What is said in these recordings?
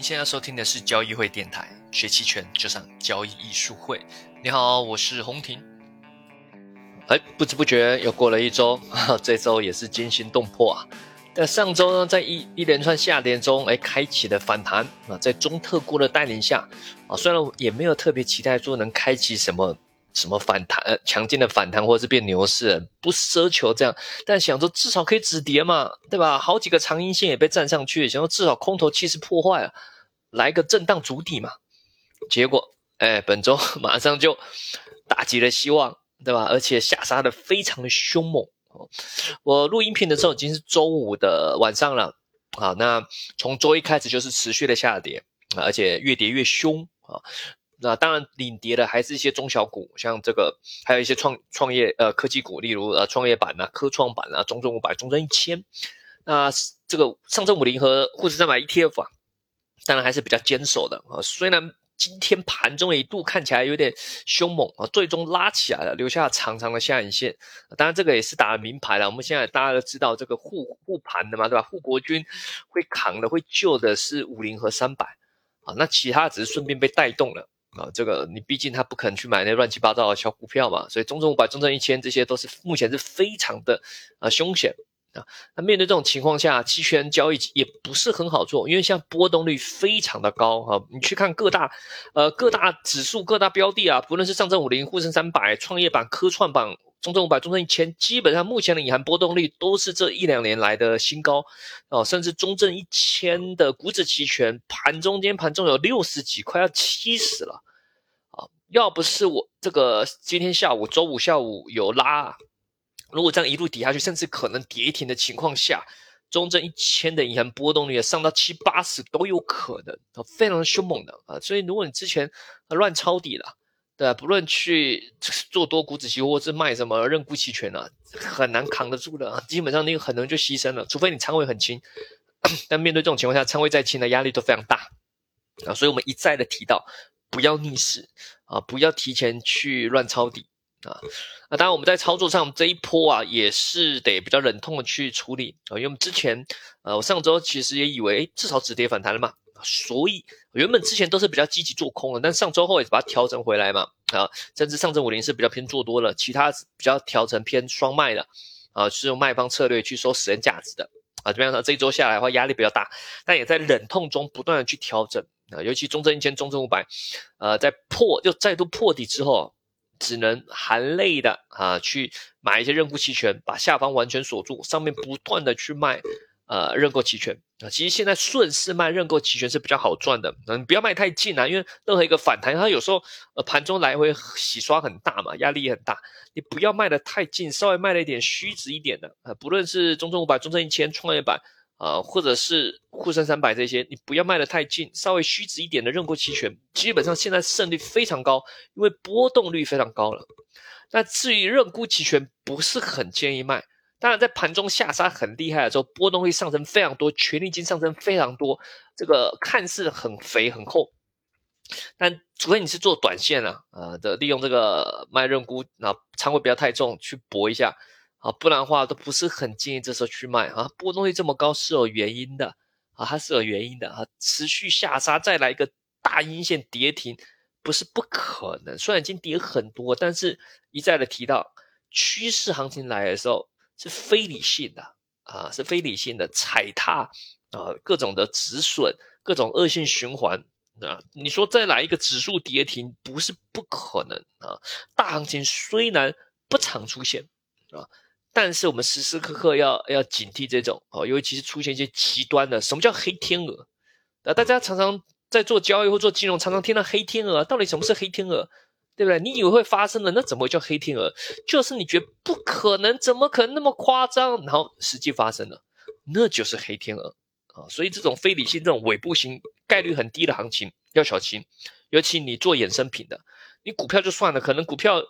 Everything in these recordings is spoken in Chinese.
您现在收听的是交易会电台，学期权就上交易艺术会。你好，我是洪婷。哎，不知不觉又过了一周，这周也是惊心动魄啊！但上周呢，在一一连串下跌中，哎，开启了反弹啊，在中特估的带领下啊，虽然也没有特别期待说能开启什么。什么反弹，强劲的反弹，或者是变牛市，不奢求这样，但想说至少可以止跌嘛，对吧？好几个长阴线也被站上去，想说至少空头气势破坏了，来个震荡筑底嘛。结果，哎，本周 马上就打击了希望，对吧？而且下杀的非常的凶猛。我录音频的时候已经是周五的晚上了，好，那从周一开始就是持续的下跌，而且越跌越凶啊。那当然，领跌的还是一些中小股，像这个，还有一些创创业呃科技股，例如呃创业板啊、科创板啊、中证五百、中证一千。那这个上证五零和沪深三百 ETF 啊，当然还是比较坚守的啊。虽然今天盘中一度看起来有点凶猛啊，最终拉起来了，留下长长的下影线。当然，这个也是打了名牌了。我们现在大家都知道这个护护盘的嘛，对吧？护国军会扛的、会救的是五零和三百啊，那其他只是顺便被带动了。啊，这个你毕竟他不可能去买那乱七八糟的小股票嘛，所以中证五百、中证一千这些都是目前是非常的啊凶险啊。那面对这种情况下，期权交易也不是很好做，因为像波动率非常的高啊。你去看各大呃各大指数、各大标的啊，不论是上证五零、沪深三百、创业板、科创板。中证五百、中证一千，基本上目前的隐含波动率都是这一两年来的新高哦，甚至中证一千的股指期权盘中间盘中有六十几，快要七十了啊！要不是我这个今天下午周五下午有拉，如果这样一路跌下去，甚至可能跌停的情况下，中证一千的银行波动率上到七八十都有可能，非常凶猛的啊！所以如果你之前乱抄底了。对，不论去做多股指期货或是卖什么认沽期权啊，很难扛得住的啊，基本上你很能就牺牲了，除非你仓位很轻。但面对这种情况下，仓位再轻的压力都非常大啊，所以我们一再的提到，不要逆势啊，不要提前去乱抄底啊。那当然我们在操作上这一波啊，也是得比较忍痛的去处理啊，因为我们之前呃，我上周其实也以为至少止跌反弹了嘛。所以原本之前都是比较积极做空的，但上周后也把它调整回来嘛，啊，甚至上证五零是比较偏做多了，其他比较调成偏双卖的，啊，是用卖方策略去收时间价值的，啊，怎么样呢？这一周下来的话压力比较大，但也在忍痛中不断的去调整，啊，尤其中证一千、中证五百，呃，在破又再度破底之后，只能含泪的啊去买一些认沽期权，把下方完全锁住，上面不断的去卖。呃，认购期权啊，其实现在顺势卖认购期权是比较好赚的。嗯，不要卖太近啊，因为任何一个反弹，它有时候呃盘中来回洗刷很大嘛，压力也很大。你不要卖的太近，稍微卖了一点虚值一点的啊，不论是中证五百、中证一千、创业板啊，或者是沪深三百这些，你不要卖的太近，稍微虚值一点的认购期权，基本上现在胜率非常高，因为波动率非常高了。那至于认沽期权，不是很建议卖。当然，在盘中下杀很厉害的时候，波动会上升非常多，权利金上升非常多，这个看似很肥很厚，但除非你是做短线啊，呃的利用这个卖认沽，那仓位不要太重，去搏一下啊，不然的话都不是很建议这时候去卖啊。波动率这么高是有原因的啊，它是有原因的啊，持续下杀再来一个大阴线跌停，不是不可能。虽然已经跌很多，但是一再的提到趋势行情来的时候。是非理性的啊，是非理性的踩踏啊，各种的止损，各种恶性循环啊。你说再来一个指数跌停，不是不可能啊。大行情虽然不常出现啊，但是我们时时刻刻要要警惕这种啊，尤其是出现一些极端的。什么叫黑天鹅？啊，大家常常在做交易或做金融，常常听到黑天鹅，到底什么是黑天鹅？对不对？你以为会发生的，那怎么叫黑天鹅？就是你觉得不可能，怎么可能那么夸张？然后实际发生了，那就是黑天鹅啊！所以这种非理性、这种尾部型、概率很低的行情要小心。尤其你做衍生品的，你股票就算了，可能股票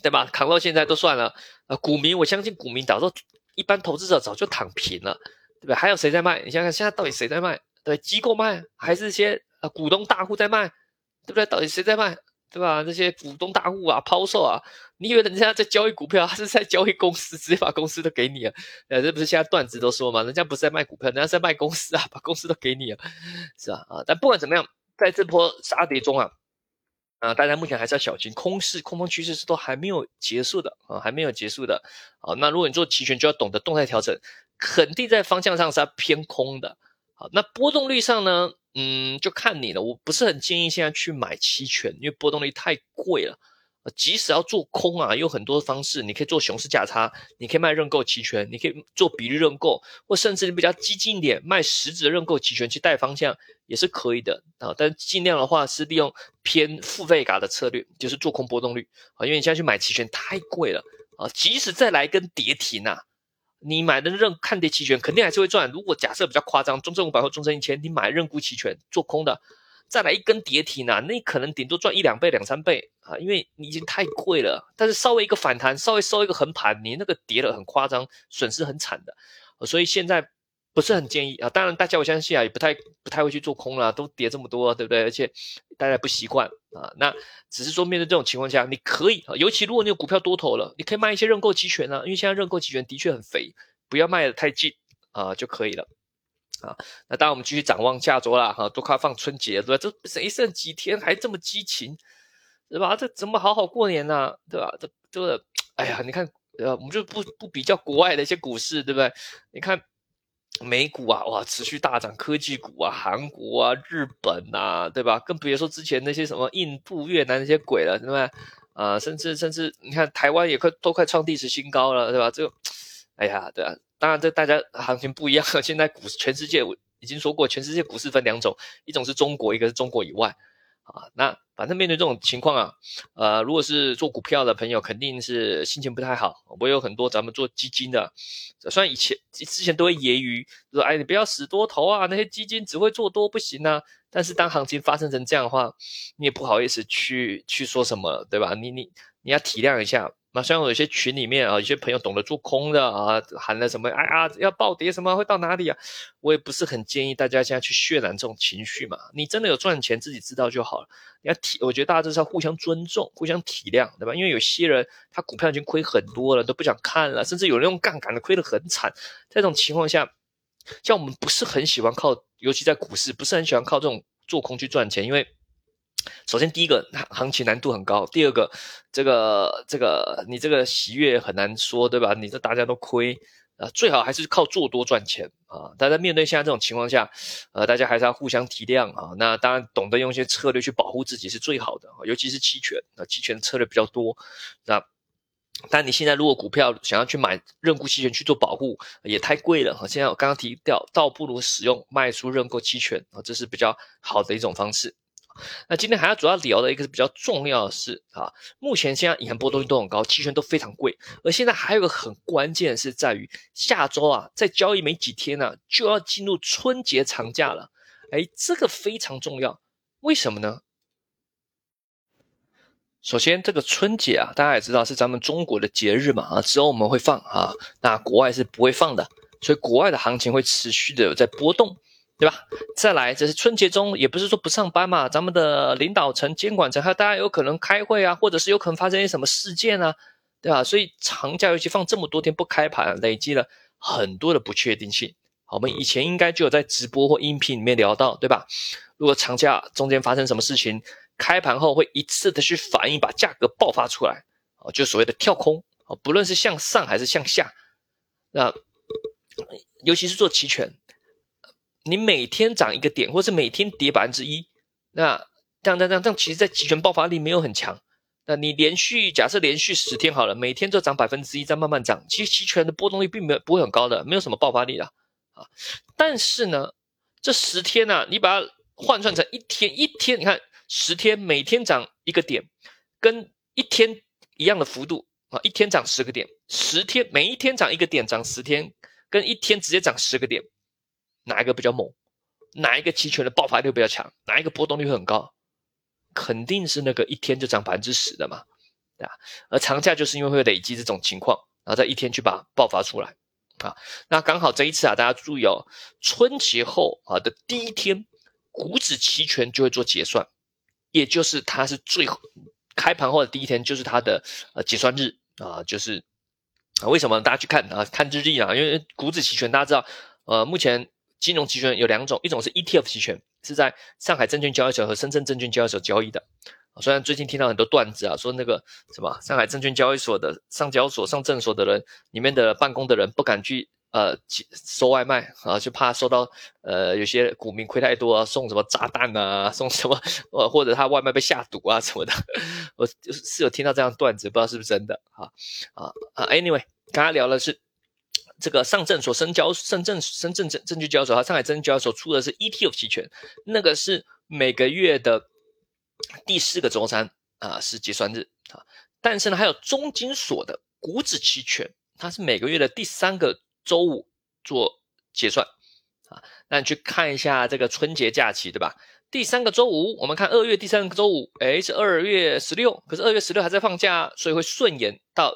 对吧？扛到现在都算了。呃，股民，我相信股民早都一般投资者早就躺平了，对不对？还有谁在卖？你想想，现在到底谁在卖？对，机构卖，还是一些呃股东大户在卖？对不对？到底谁在卖？对吧？那些股东大户啊，抛售啊，你以为人家在交易股票，他是在交易公司，直接把公司都给你了？呃，这不是现在段子都说嘛，人家不是在卖股票，人家在卖公司啊，把公司都给你了，是吧？啊，但不管怎么样，在这波杀跌中啊，啊，大家目前还是要小心，空势、空方趋势是都还没有结束的啊，还没有结束的啊。那如果你做期权，就要懂得动态调整，肯定在方向上是要偏空的。好，那波动率上呢？嗯，就看你了。我不是很建议现在去买期权，因为波动率太贵了。即使要做空啊，有很多方式，你可以做熊市价差，你可以卖认购期权，你可以做比例认购，或甚至你比较激进一点，卖实质认购期权去带方向也是可以的啊。但尽量的话是利用偏付费嘎的策略，就是做空波动率啊，因为你现在去买期权太贵了啊。即使再来一根跌停啊。你买的认看跌期权肯定还是会赚。如果假设比较夸张，中证五百或中证一千，你买认沽期权做空的，再来一根跌停啊，那可能顶多赚一两倍、两三倍啊，因为你已经太贵了。但是稍微一个反弹，稍微收一个横盘，你那个跌的很夸张，损失很惨的。所以现在。不是很建议啊，当然大家我相信啊，也不太不太会去做空了，都跌这么多，对不对？而且大家不习惯啊，那只是说面对这种情况下，你可以啊，尤其如果你有股票多头了，你可以卖一些认购期权啊，因为现在认购期权的确很肥，不要卖的太近啊就可以了啊。那当然我们继续展望下周啦，哈，都快放春节了，对吧？这谁剩几天还这么激情，对吧？这怎么好好过年呢？对吧？这这，哎呀，你看，呃，我们就不不比较国外的一些股市，对不对？你看。美股啊，哇，持续大涨，科技股啊，韩国啊，日本呐，对吧？更别说之前那些什么印度、越南那些鬼了，对吧？啊，甚至甚至你看台湾也快都快创历史新高了，对吧？这个，哎呀，对啊，当然这大家行情不一样。现在股全世界我已经说过，全世界股市分两种，一种是中国，一个是中国以外。啊，那反正面对这种情况啊，呃，如果是做股票的朋友，肯定是心情不太好。我有很多咱们做基金的，虽然以前之前都会揶揄说，哎，你不要死多头啊，那些基金只会做多不行啊。但是当行情发生成这样的话，你也不好意思去去说什么，对吧？你你你要体谅一下。那像有些群里面啊，有些朋友懂得做空的啊，喊了什么，哎呀，要暴跌什么会到哪里啊？我也不是很建议大家现在去渲染这种情绪嘛。你真的有赚钱，自己知道就好了。你要体，我觉得大家就是要互相尊重、互相体谅，对吧？因为有些人他股票已经亏很多了，都不想看了，甚至有人用杠杆的亏得很惨。在这种情况下，像我们不是很喜欢靠，尤其在股市，不是很喜欢靠这种做空去赚钱，因为。首先，第一个行情难度很高；第二个，这个这个你这个喜悦很难说，对吧？你这大家都亏啊，最好还是靠做多赚钱啊。大家面对现在这种情况下，呃，大家还是要互相体谅啊。那当然，懂得用一些策略去保护自己是最好的，尤其是期权啊，期权策略比较多。那但你现在如果股票想要去买认购期权去做保护，也太贵了哈。现在我刚刚提掉，倒不如使用卖出认购期权啊，这是比较好的一种方式。那今天还要主要聊的一个是比较重要的是啊，目前现在银行波动率都很高，期权都非常贵，而现在还有个很关键是在于下周啊，在交易没几天呢，就要进入春节长假了，哎，这个非常重要，为什么呢？首先，这个春节啊，大家也知道是咱们中国的节日嘛，啊，只有我们会放啊，那国外是不会放的，所以国外的行情会持续的有在波动。对吧？再来，这是春节中，也不是说不上班嘛。咱们的领导层、监管层，还有大家有可能开会啊，或者是有可能发生一些什么事件啊，对吧？所以长假尤其放这么多天不开盘，累积了很多的不确定性。我们以前应该就有在直播或音频里面聊到，对吧？如果长假中间发生什么事情，开盘后会一次的去反应，把价格爆发出来，啊，就所谓的跳空啊，不论是向上还是向下，那尤其是做期权。你每天涨一个点，或是每天跌百分之一，那这样这样这样，其实在期权爆发力没有很强。那你连续假设连续十天好了，每天都涨百分之一，再慢慢涨，其实期权的波动率并没有不会很高的，没有什么爆发力的啊。但是呢，这十天呢，你把它换算成一天一天，你看十天每天涨一个点，跟一天一样的幅度啊，一天涨十个点，十天每一天涨一个点，涨十天，跟一天直接涨十个点。哪一个比较猛？哪一个期权的爆发力比较强？哪一个波动率会很高？肯定是那个一天就涨百分之十的嘛，对吧？而长假就是因为会累积这种情况，然后在一天去把它爆发出来啊。那刚好这一次啊，大家注意哦，春节后啊的第一天，股指期权就会做结算也就是它是最后开盘后的第一天，就是它的呃结算日啊，就是为什么大家去看啊看日历啊？因为股指期权大家知道，呃目前金融期权有两种，一种是 ETF 期权，是在上海证券交易所和深圳证券交易所交易的。虽然最近听到很多段子啊，说那个什么上海证券交易所的上交所、上证所的人里面的办公的人不敢去呃收外卖啊，就怕收到呃有些股民亏太多啊，送什么炸弹啊，送什么呃或者他外卖被下毒啊什么的，我就是有听到这样段子，不知道是不是真的啊啊啊！Anyway，刚刚聊的是这个上证所、深交、深圳、深圳证证券交易所和上海证券交易所出的是 ETF 期权，那个是每个月的。第四个周三啊是结算日啊，但是呢还有中金所的股指期权，它是每个月的第三个周五做结算啊。那你去看一下这个春节假期对吧？第三个周五，我们看二月第三个周五，哎是二月十六，可是二月十六还在放假，所以会顺延到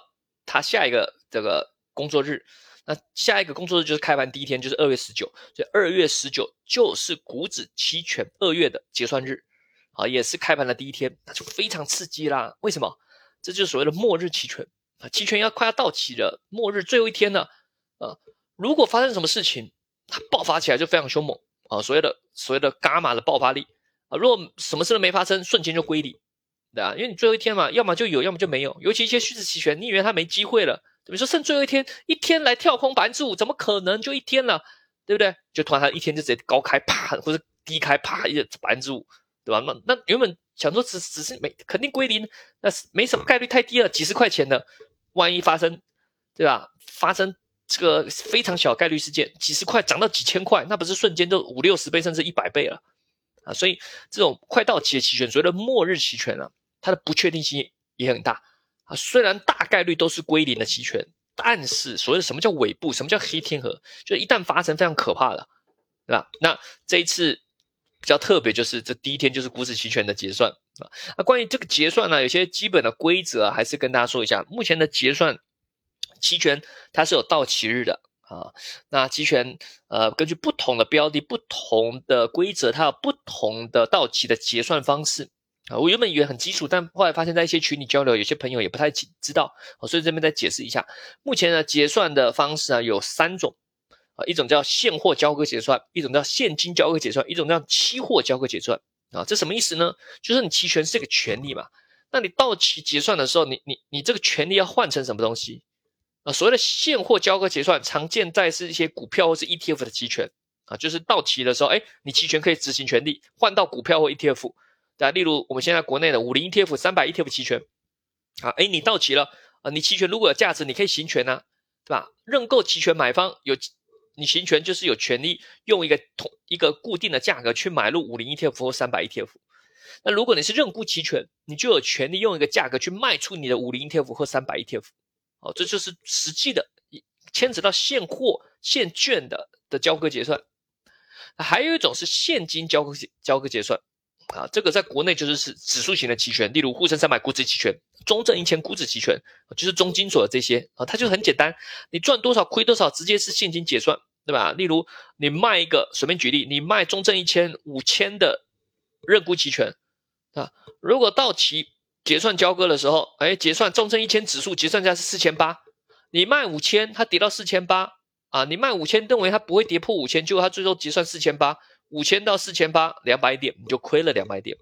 它下一个这个工作日。那下一个工作日就是开盘第一天，就是二月十九，所以二月十九就是股指期权二月的结算日。啊，也是开盘的第一天，那就非常刺激啦。为什么？这就是所谓的末日期权啊，期权要快要到期了，末日最后一天了啊。如果发生什么事情，它爆发起来就非常凶猛啊。所谓的所谓的伽马的爆发力啊，如果什么事都没发生，瞬间就归零，对啊，因为你最后一天嘛，要么就有，要么就没有。尤其一些虚值期权，你以为它没机会了，比如说剩最后一天，一天来跳空百分之五，怎么可能就一天了，对不对？就突然它一天就直接高开啪，或者低开啪，一百分之五。对吧？那那原本想说只只是没肯定归零，那是没什么概率太低了，几十块钱的，万一发生，对吧？发生这个非常小概率事件，几十块涨到几千块，那不是瞬间就五六十倍甚至一百倍了啊！所以这种快到期的期权，所谓的末日期权啊，它的不确定性也很大啊。虽然大概率都是归零的期权，但是所谓的什么叫尾部，什么叫黑天鹅，就是一旦发生非常可怕的，对吧？那这一次。比较特别就是这第一天就是股指期权的结算啊。那关于这个结算呢，有些基本的规则还是跟大家说一下。目前的结算期权它是有到期日的啊。那期权呃根据不同的标的、不同的规则，它有不同的到期的结算方式啊。我原本以为很基础，但后来发现在一些群里交流，有些朋友也不太知道所以这边再解释一下。目前呢结算的方式啊有三种。啊，一种叫现货交割结算，一种叫现金交割结算，一种叫期货交割结算。啊，这什么意思呢？就是你期权是个权利嘛，那你到期结算的时候，你你你这个权利要换成什么东西？啊，所谓的现货交割结算，常见在是一些股票或是 ETF 的期权。啊，就是到期的时候，哎，你期权可以执行权利换到股票或 ETF。啊，例如我们现在国内的五零 ETF、三百 ETF 期权。啊，哎，你到期了，啊，你期权如果有价值，你可以行权呐，对吧？认购期权买方有。你行权就是有权利用一个同一个固定的价格去买入五零 ETF 或三百 ETF。那如果你是认沽期权，你就有权利用一个价格去卖出你的五零 ETF 或三百 ETF。哦，这就是实际的牵扯到现货现券的的交割结算。还有一种是现金交割交割结算。啊，这个在国内就是是指数型的期权，例如沪深三百股指期权、中证一千股指期权，就是中金所的这些啊，它就很简单，你赚多少亏多少，直接是现金结算，对吧？例如你卖一个，随便举例，你卖中证一千五千的认沽期权啊，如果到期结算交割的时候，哎，结算中证一千指数结算价是四千八，你卖五千，它跌到四千八啊，你卖五千，认为它不会跌破五千，结果它最后结算四千八。五千到四千八，两百点你就亏了两百点，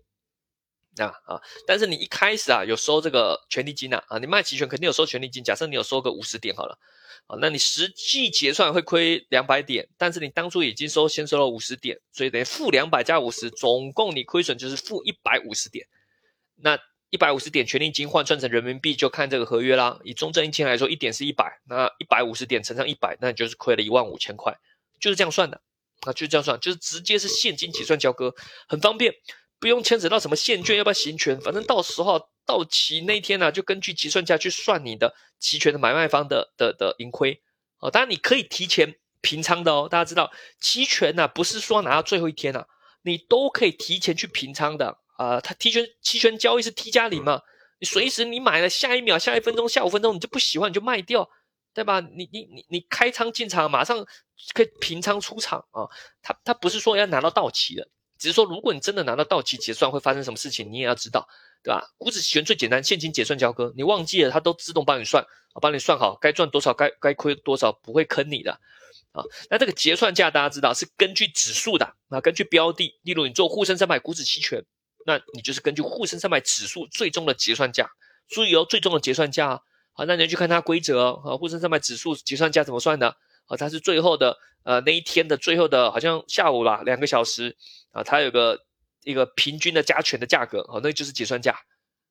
啊啊！但是你一开始啊有收这个权利金呐啊，你卖期权肯定有收权利金。假设你有收个五十点好了，啊，那你实际结算会亏两百点，但是你当初已经收先收了五十点，所以等于负两百加五十，总共你亏损就是负一百五十点。那一百五十点权利金换算成人民币就看这个合约啦。以中证一千来说，一点是一百，那一百五十点乘上一百，那你就是亏了一万五千块，就是这样算的。那就这样算，就是直接是现金结算交割，很方便，不用牵扯到什么现券要不要行权，反正到时候到期那天呢，就根据结算价去算你的期权的买卖方的的的盈亏。哦，当然你可以提前平仓的哦，大家知道期权呢不是说拿到最后一天啊，你都可以提前去平仓的啊。它提权期权交易是 T 加零嘛，你随时你买了下一秒、下一分钟、下五分钟你就不喜欢你就卖掉。对吧？你你你你开仓进场，马上可以平仓出场啊！他他不是说要拿到到期的，只是说，如果你真的拿到到期结算，会发生什么事情，你也要知道，对吧？股指期权最简单，现金结算交割，你忘记了，它都自动帮你算，帮你算好，该赚多少，该该亏多少，不会坑你的。啊，那这个结算价大家知道是根据指数的，那根据标的，例如你做沪深三百股指期权，那你就是根据沪深三百指数最终的结算价，注意哦，最终的结算价，好，那你去看它规则啊，沪深三百指数结算价怎么算的？啊，它是最后的呃那一天的最后的，好像下午啦，两个小时啊，它有个一个平均的加权的价格，啊，那就是结算价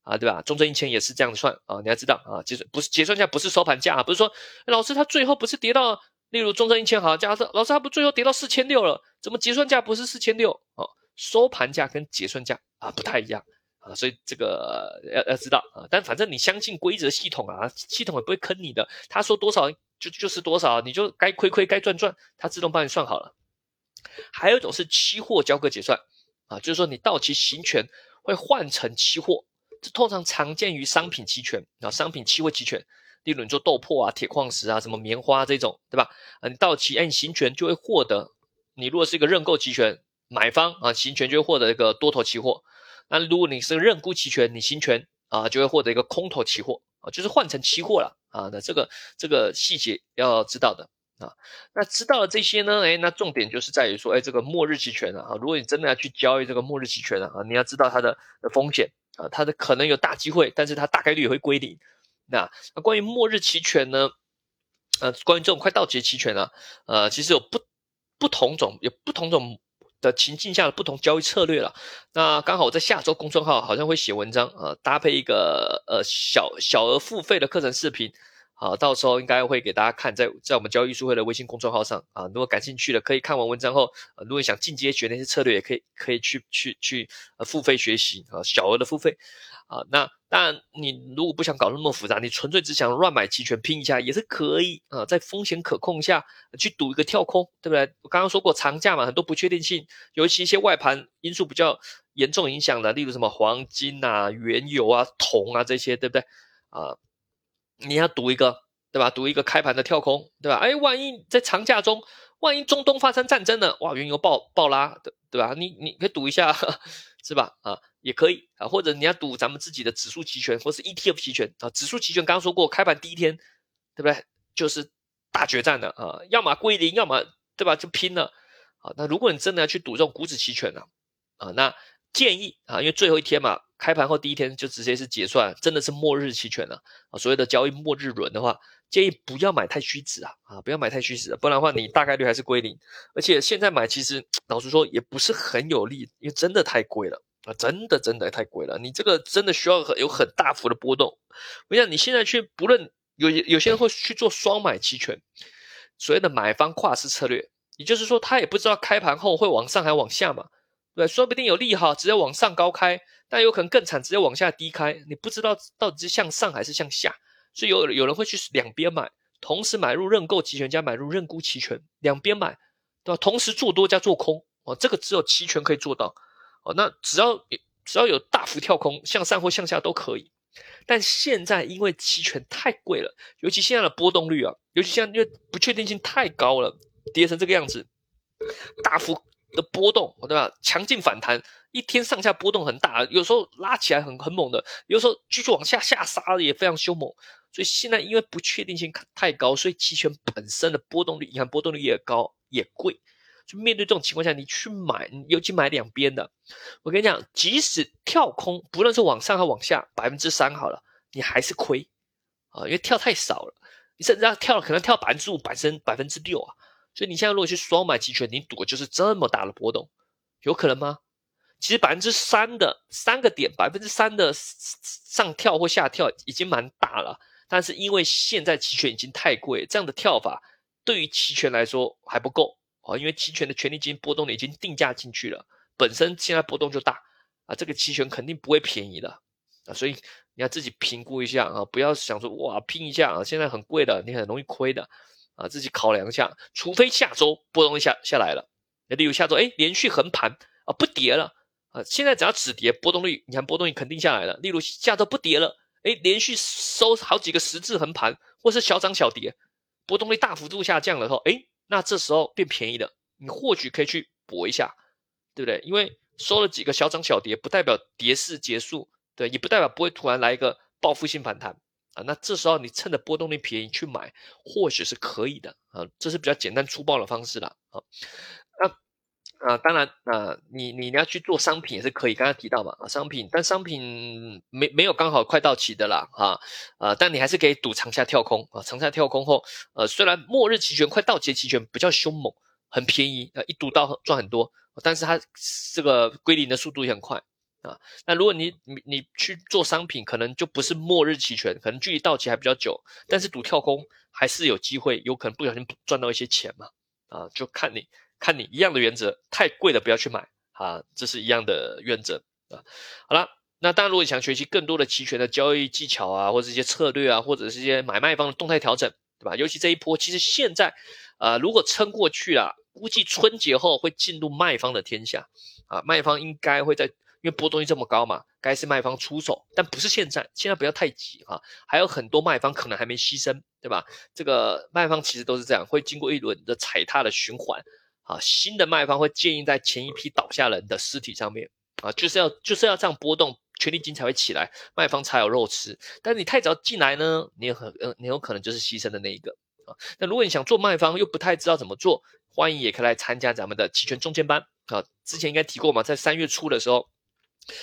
啊，对吧？中证一千也是这样算啊，你要知道啊，结算不是结算价，不是收盘价啊，不是说老师他最后不是跌到。例如中证一千好，假设老师他不最后跌到四千六了，怎么结算价不是四千六？哦，收盘价跟结算价啊不太一样啊，所以这个要要知道啊。但反正你相信规则系统啊，系统也不会坑你的。他说多少就就是多少，你就该亏亏该赚赚，他自动帮你算好了。还有一种是期货交割结算啊，就是说你到期行权会换成期货，这通常常见于商品期权啊，商品期货期权。例如你做豆粕啊、铁矿石啊、什么棉花这种，对吧？啊，你到期，哎，你行权就会获得。你如果是一个认购期权买方啊，行权就会获得一个多头期货。那如果你是认沽期权，你行权啊，就会获得一个空头期货啊，就是换成期货了啊。那这个这个细节要知道的啊。那知道了这些呢，哎，那重点就是在于说，哎，这个末日期权啊，如果你真的要去交易这个末日期权啊，你要知道它的的风险啊，它的可能有大机会，但是它大概率也会归零。那那关于末日期权呢？呃，关于这种快到期期权呢，呃，其实有不不同种有不同种的情境下的不同交易策略了。那刚好我在下周公众号好像会写文章啊，搭配一个呃小小额付费的课程视频，啊，到时候应该会给大家看在在我们交易术会的微信公众号上啊。如果感兴趣的，可以看完文章后，如果想进阶学那些策略，也可以可以去去去呃付费学习啊，小额的付费啊，那。当然，你如果不想搞那么复杂，你纯粹只想乱买期权拼一下也是可以啊，在风险可控下去赌一个跳空，对不对？我刚刚说过长假嘛，很多不确定性，尤其一些外盘因素比较严重影响的，例如什么黄金啊、原油啊、铜啊这些，对不对？啊，你要赌一个，对吧？赌一个开盘的跳空，对吧？哎，万一在长假中，万一中东发生战争呢，哇，原油爆爆拉，对对吧？你你可以赌一下，是吧？啊。也可以啊，或者你要赌咱们自己的指数期权，或是 ETF 期权啊。指数期权刚刚说过，开盘第一天，对不对？就是大决战了啊，要么归零，要么对吧？就拼了啊。那如果你真的要去赌这种股指期权呢，啊，那建议啊，因为最后一天嘛，开盘后第一天就直接是结算，真的是末日期权了啊。所谓的交易末日轮的话，建议不要买太虚值啊啊，不要买太虚值，不然的话你大概率还是归零。而且现在买其实 老实说也不是很有利，因为真的太贵了。啊，真的真的太贵了，你这个真的需要有很大幅的波动。我想你现在去，不论有有些人会去做双买期权，所谓的买方跨市策略，也就是说他也不知道开盘后会往上还往下嘛，对，说不定有利好，直接往上高开，但有可能更惨，直接往下低开，你不知道到底是向上还是向下，所以有有人会去两边买，同时买入认购期权加买入认沽期权，两边买，对吧？同时做多加做空，哦，这个只有期权可以做到。哦，那只要只要有大幅跳空，向上或向下都可以。但现在因为期权太贵了，尤其现在的波动率啊，尤其现在因为不确定性太高了，跌成这个样子，大幅的波动，对吧？强劲反弹，一天上下波动很大，有时候拉起来很很猛的，有时候继续往下下杀的也非常凶猛。所以现在因为不确定性太高，所以期权本身的波动率，银行波动率也高也贵。就面对这种情况下，你去买，尤其买两边的，我跟你讲，即使跳空，不论是往上还往下，百分之三好了，你还是亏啊，因为跳太少了，你甚至要跳，可能跳百分之五、百分百分之六啊。所以你现在如果去双买期权，你赌就是这么大的波动，有可能吗？其实百分之三的三个点，百分之三的上跳或下跳已经蛮大了，但是因为现在期权已经太贵，这样的跳法对于期权来说还不够。啊，因为期权的权利金波动已经定价进去了，本身现在波动就大啊，这个期权肯定不会便宜的啊，所以你要自己评估一下啊，不要想说哇拼一下啊，现在很贵的，你很容易亏的啊，自己考量一下，除非下周波动下下来了，例如下周哎连续横盘啊不跌了啊，现在只要止跌，波动率你看波动率肯定下来了，例如下周不跌了，哎连续收好几个十字横盘或是小涨小跌，波动率大幅度下降了后，哎。那这时候变便宜了，你或许可以去搏一下，对不对？因为收了几个小涨小跌，不代表跌势结束，对，也不代表不会突然来一个报复性反弹啊。那这时候你趁着波动率便宜去买，或许是可以的啊。这是比较简单粗暴的方式了啊。那。啊，当然，啊，你你要去做商品也是可以，刚刚提到嘛，啊，商品，但商品没没有刚好快到期的啦，啊，啊，但你还是可以赌长下跳空啊，长下跳空后，呃，虽然末日期权快到期期权比较凶猛，很便宜，啊，一赌到赚很多，但是它这个归零的速度也很快啊。那如果你你你去做商品，可能就不是末日期权，可能距离到期还比较久，但是赌跳空还是有机会，有可能不小心赚到一些钱嘛，啊，就看你。看你一样的原则，太贵的不要去买啊，这是一样的原则啊。好了，那当然，如果你想学习更多的期权的交易技巧啊，或者一些策略啊，或者是一些买卖方的动态调整，对吧？尤其这一波，其实现在啊，如果撑过去了，估计春节后会进入卖方的天下啊，卖方应该会在，因为波动率这么高嘛，该是卖方出手，但不是现在，现在不要太急啊，还有很多卖方可能还没牺牲，对吧？这个卖方其实都是这样，会经过一轮的踩踏的循环。啊，新的卖方会建议在前一批倒下人的尸体上面啊，就是要就是要这样波动，权利金才会起来，卖方才有肉吃。但是你太早进来呢，你也很呃，你有可能就是牺牲的那一个啊。那如果你想做卖方又不太知道怎么做，欢迎也可以来参加咱们的期权中间班啊。之前应该提过嘛，在三月初的时候，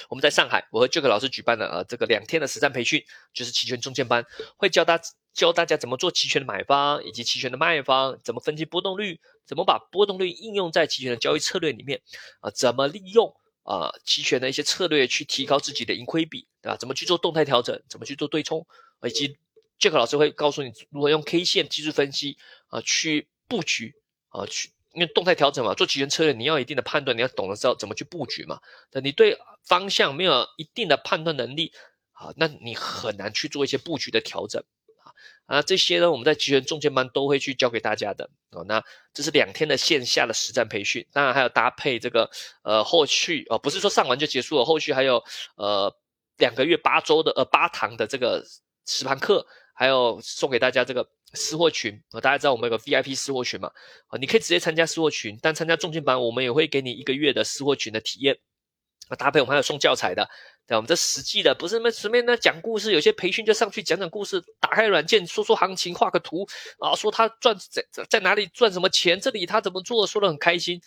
我们在上海，我和 Jack 老师举办的呃这个两天的实战培训，就是期权中间班，会教大教大家怎么做期权的买方以及期权的卖方，怎么分析波动率。怎么把波动率应用在期权的交易策略里面啊？怎么利用啊期权的一些策略去提高自己的盈亏比，对吧？怎么去做动态调整？怎么去做对冲？以及 Jack 老师会告诉你如何用 K 线技术分析啊去布局啊去，因为动态调整嘛，做期权策略你要一定的判断，你要懂得知道怎么去布局嘛。那你对方向没有一定的判断能力啊，那你很难去做一些布局的调整。啊啊，这些呢，我们在集权中间班都会去教给大家的哦。那这是两天的线下的实战培训，当然还有搭配这个呃后续哦，不是说上完就结束了，后续还有呃两个月八周的呃八堂的这个实盘课，还有送给大家这个私货群啊。大家知道我们有个 VIP 私货群嘛？啊，你可以直接参加私货群，但参加中间班，我们也会给你一个月的私货群的体验。搭配我们还有送教材的。对，我们这实际的不是那么随便的讲故事，有些培训就上去讲讲故事，打开软件说说行情，画个图啊，说他赚在在哪里赚什么钱，这里他怎么做，说的很开心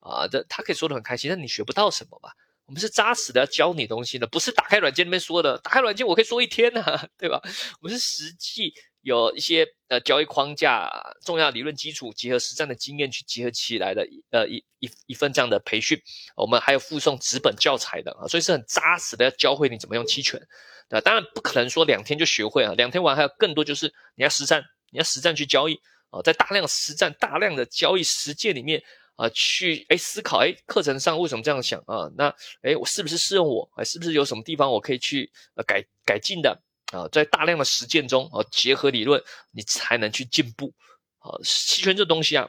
啊，这他可以说的很开心，但你学不到什么吧？我们是扎实的要教你东西的，不是打开软件那边说的，打开软件我可以说一天呢，对吧？我们是实际。有一些呃交易框架、重要理论基础，结合实战的经验去结合起来的，呃一一一份这样的培训，我们还有附送纸本教材的啊，所以是很扎实的，要教会你怎么用期权，对当然不可能说两天就学会啊，两天完还有更多，就是你要实战，你要实战去交易啊，在大量实战、大量的交易实践里面啊，去哎思考哎课程上为什么这样想啊？那哎我是不是适用我？哎是不是有什么地方我可以去呃改改进的？啊，在大量的实践中，啊，结合理论，你才能去进步。啊，期权这东西啊，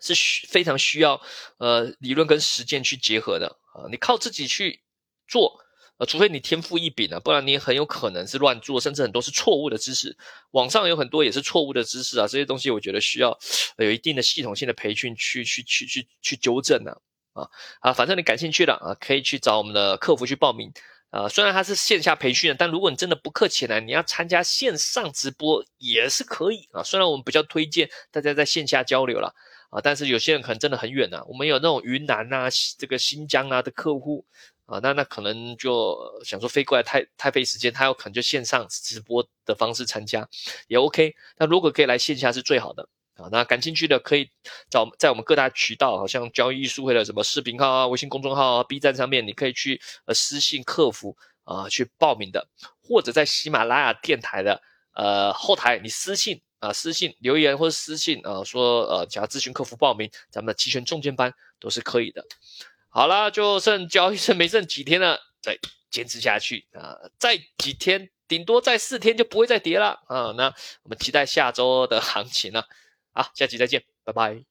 是需非常需要呃理论跟实践去结合的。啊，你靠自己去做，呃，除非你天赋异禀啊，不然你很有可能是乱做，甚至很多是错误的知识。网上有很多也是错误的知识啊，这些东西我觉得需要有一定的系统性的培训去去去去去纠正呢。啊啊，反正你感兴趣的啊，可以去找我们的客服去报名。啊，虽然它是线下培训，但如果你真的不客气来，你要参加线上直播也是可以啊。虽然我们比较推荐大家在线下交流了啊，但是有些人可能真的很远呐。我们有那种云南啊、这个新疆啊的客户啊，那那可能就想说飞过来太太费时间，他有可能就线上直播的方式参加也 OK。那如果可以来线下是最好的。那感兴趣的可以找在我们各大渠道，好像交易艺术会的什么视频号啊、微信公众号啊、B 站上面，你可以去呃私信客服啊去报名的，或者在喜马拉雅电台的呃后台，你私信啊私信留言或者私信啊说呃想要咨询客服报名咱们的期权中间班都是可以的。好了，就剩交易剩没剩几天了，再坚持下去啊，再几天，顶多再四天就不会再跌了啊。那我们期待下周的行情了。好，下期再见，拜拜。